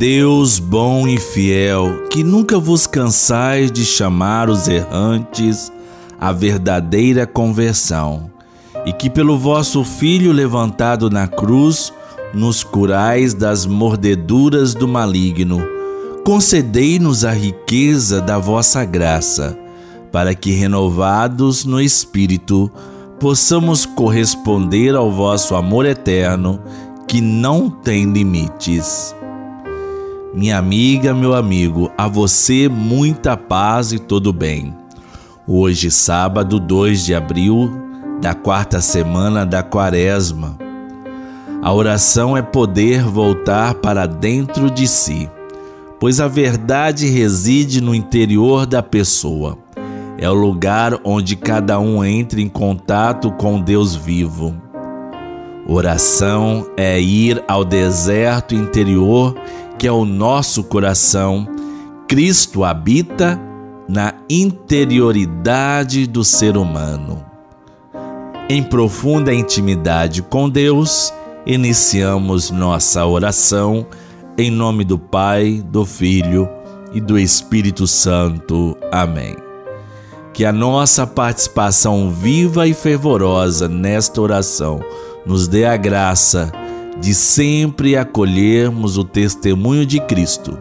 Deus bom e fiel, que nunca vos cansais de chamar os errantes à verdadeira conversão, e que pelo vosso Filho levantado na cruz nos curais das mordeduras do maligno, concedei-nos a riqueza da vossa graça, para que, renovados no Espírito, possamos corresponder ao vosso amor eterno, que não tem limites. Minha amiga, meu amigo, a você muita paz e todo bem. Hoje, sábado 2 de abril da quarta semana da Quaresma. A oração é poder voltar para dentro de si, pois a verdade reside no interior da pessoa. É o lugar onde cada um entra em contato com Deus vivo. Oração é ir ao deserto interior que é o nosso coração, Cristo habita na interioridade do ser humano. Em profunda intimidade com Deus, iniciamos nossa oração em nome do Pai, do Filho e do Espírito Santo. Amém. Que a nossa participação viva e fervorosa nesta oração nos dê a graça de sempre acolhermos o testemunho de Cristo.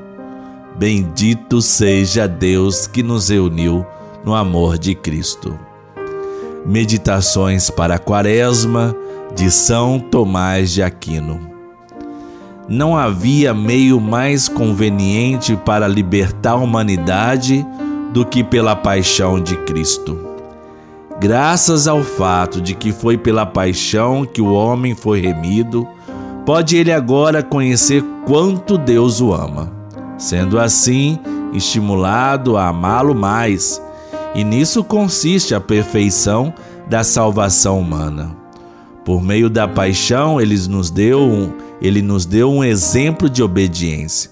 Bendito seja Deus que nos reuniu no amor de Cristo. Meditações para a Quaresma de São Tomás de Aquino. Não havia meio mais conveniente para libertar a humanidade do que pela paixão de Cristo. Graças ao fato de que foi pela paixão que o homem foi remido, pode ele agora conhecer quanto Deus o ama, sendo assim estimulado a amá-lo mais, e nisso consiste a perfeição da salvação humana. Por meio da paixão, ele nos deu um, ele nos deu um exemplo de obediência,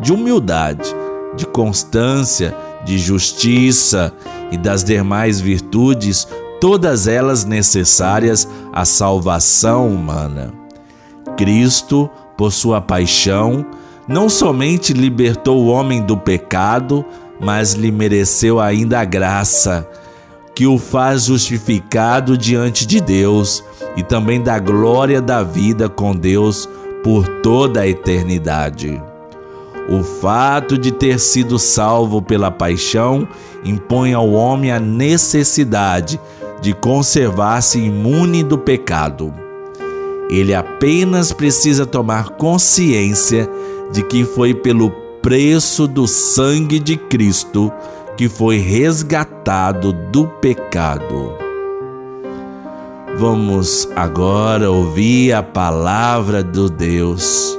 de humildade, de constância, de justiça e das demais virtudes, todas elas necessárias à salvação humana. Cristo, por sua paixão, não somente libertou o homem do pecado, mas lhe mereceu ainda a graça, que o faz justificado diante de Deus e também da glória da vida com Deus por toda a eternidade. O fato de ter sido salvo pela paixão impõe ao homem a necessidade de conservar-se imune do pecado. Ele apenas precisa tomar consciência de que foi pelo preço do sangue de Cristo que foi resgatado do pecado. Vamos agora ouvir a palavra do Deus.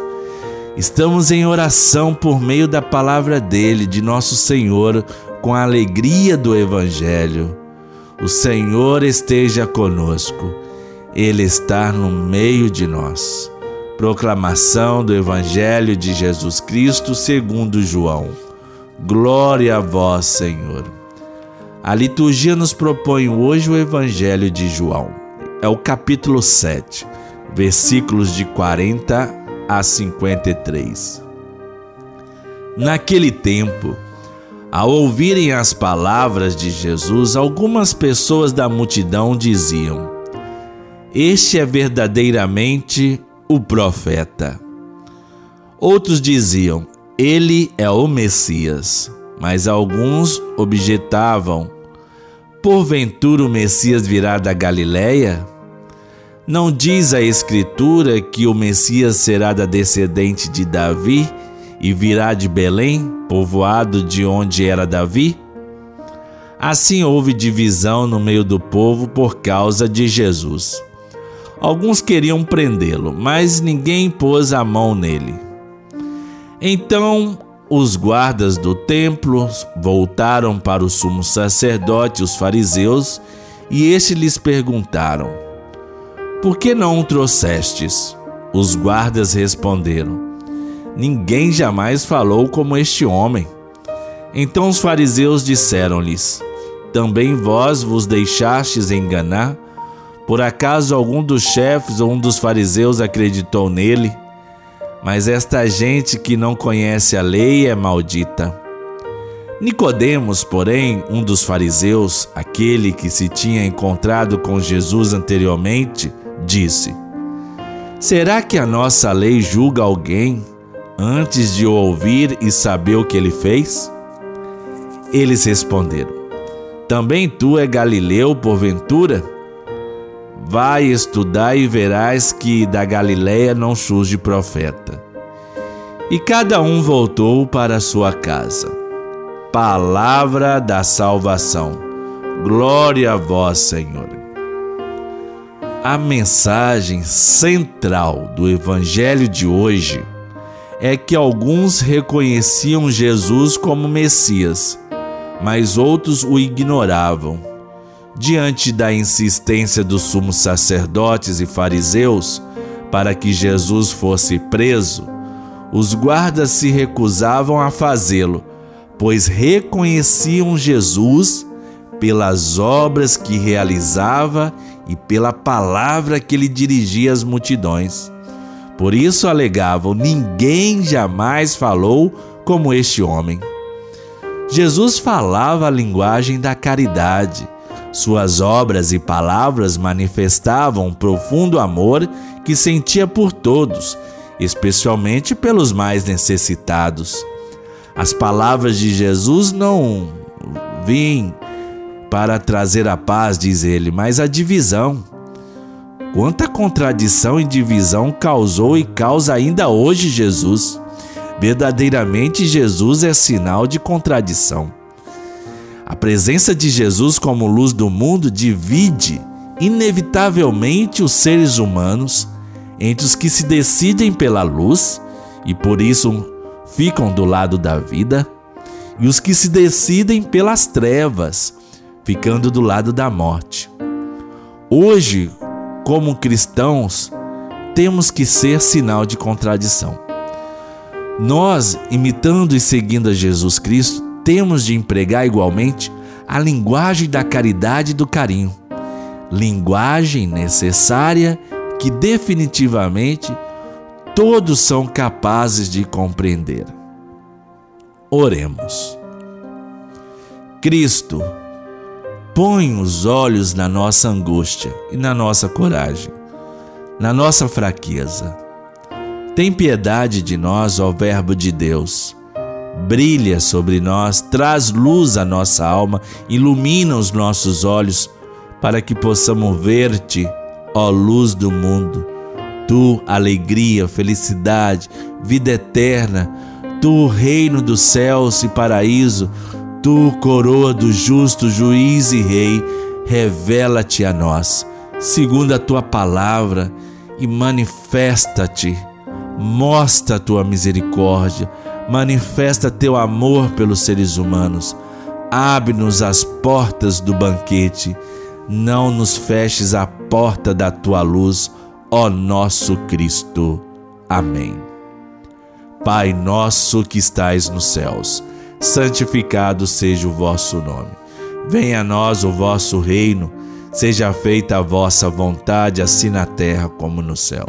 Estamos em oração por meio da palavra dele, de nosso Senhor, com a alegria do Evangelho. O Senhor esteja conosco. Ele está no meio de nós. Proclamação do Evangelho de Jesus Cristo segundo João. Glória a vós, Senhor. A liturgia nos propõe hoje o Evangelho de João. É o capítulo 7, versículos de 40 a 53. Naquele tempo, ao ouvirem as palavras de Jesus, algumas pessoas da multidão diziam: este é verdadeiramente o profeta. Outros diziam: Ele é o Messias. Mas alguns objetavam: Porventura o Messias virá da Galiléia? Não diz a Escritura que o Messias será da descendente de Davi e virá de Belém, povoado de onde era Davi? Assim houve divisão no meio do povo por causa de Jesus. Alguns queriam prendê-lo, mas ninguém pôs a mão nele. Então os guardas do templo voltaram para o sumo sacerdote, os fariseus, e estes lhes perguntaram: Por que não o trouxestes? Os guardas responderam: Ninguém jamais falou como este homem. Então os fariseus disseram-lhes: Também vós vos deixastes enganar? Por acaso algum dos chefes ou um dos fariseus acreditou nele? mas esta gente que não conhece a lei é maldita. Nicodemos, porém, um dos fariseus, aquele que se tinha encontrado com Jesus anteriormente, disse: Será que a nossa lei julga alguém antes de o ouvir e saber o que ele fez? Eles responderam: Também tu é Galileu, porventura? Vai estudar e verás que da Galiléia não surge profeta. E cada um voltou para sua casa. Palavra da salvação. Glória a vós, Senhor. A mensagem central do evangelho de hoje é que alguns reconheciam Jesus como Messias, mas outros o ignoravam. Diante da insistência dos sumos sacerdotes e fariseus para que Jesus fosse preso, os guardas se recusavam a fazê-lo, pois reconheciam Jesus pelas obras que realizava e pela palavra que ele dirigia às multidões. Por isso alegavam: ninguém jamais falou como este homem. Jesus falava a linguagem da caridade. Suas obras e palavras manifestavam um profundo amor que sentia por todos, especialmente pelos mais necessitados. As palavras de Jesus não vêm para trazer a paz, diz ele, mas a divisão. Quanta contradição e divisão causou e causa ainda hoje Jesus. Verdadeiramente, Jesus é sinal de contradição. A presença de Jesus como luz do mundo divide inevitavelmente os seres humanos entre os que se decidem pela luz e por isso ficam do lado da vida, e os que se decidem pelas trevas, ficando do lado da morte. Hoje, como cristãos, temos que ser sinal de contradição. Nós, imitando e seguindo a Jesus Cristo, temos de empregar igualmente a linguagem da caridade e do carinho, linguagem necessária que definitivamente todos são capazes de compreender. Oremos. Cristo, põe os olhos na nossa angústia e na nossa coragem, na nossa fraqueza. Tem piedade de nós, ó Verbo de Deus. Brilha sobre nós, traz luz à nossa alma, ilumina os nossos olhos, para que possamos ver-te, ó luz do mundo. Tu, alegria, felicidade, vida eterna, tu, reino dos céus e paraíso, Tu, coroa do justo juiz e rei, revela-te a nós, segundo a tua palavra, e manifesta-te. Mostra a tua misericórdia, manifesta teu amor pelos seres humanos. Abre-nos as portas do banquete, não nos feches a porta da tua luz, ó nosso Cristo. Amém. Pai nosso que estais nos céus, santificado seja o vosso nome. Venha a nós o vosso reino, seja feita a vossa vontade, assim na terra como no céu.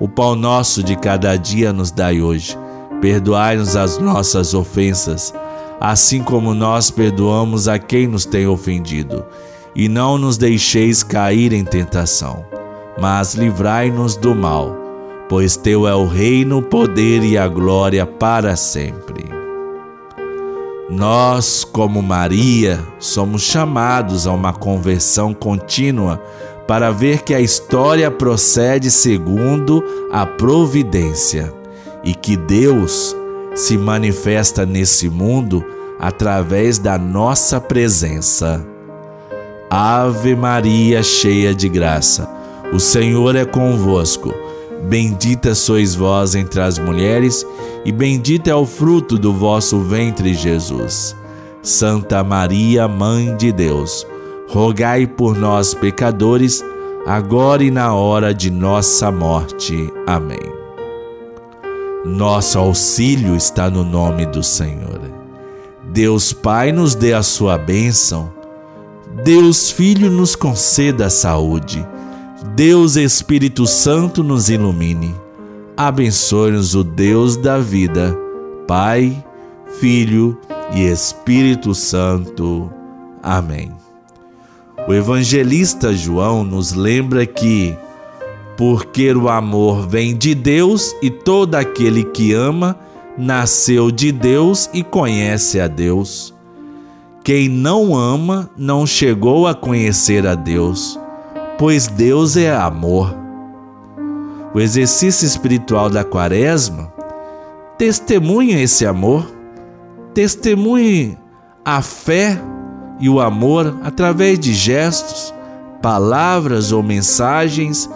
O pão nosso de cada dia nos dai hoje. Perdoai-nos as nossas ofensas, assim como nós perdoamos a quem nos tem ofendido. E não nos deixeis cair em tentação, mas livrai-nos do mal, pois teu é o reino, o poder e a glória para sempre. Nós, como Maria, somos chamados a uma conversão contínua para ver que a história procede segundo a providência e que Deus se manifesta nesse mundo através da nossa presença. Ave Maria, cheia de graça, o Senhor é convosco. Bendita sois vós entre as mulheres, e bendito é o fruto do vosso ventre, Jesus. Santa Maria, Mãe de Deus, rogai por nós, pecadores, agora e na hora de nossa morte. Amém. Nosso auxílio está no nome do Senhor. Deus Pai nos dê a sua bênção. Deus Filho nos conceda a saúde. Deus Espírito Santo nos ilumine. Abençoe-nos o Deus da vida, Pai, Filho e Espírito Santo. Amém. O evangelista João nos lembra que, porque o amor vem de Deus e todo aquele que ama nasceu de Deus e conhece a Deus. Quem não ama não chegou a conhecer a Deus, pois Deus é amor. O exercício espiritual da Quaresma testemunha esse amor, testemunhe a fé e o amor através de gestos, palavras ou mensagens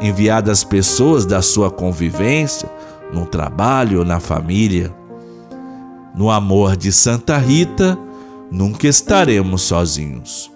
enviadas às pessoas da sua convivência, no trabalho ou na família. No amor de Santa Rita, nunca estaremos sozinhos.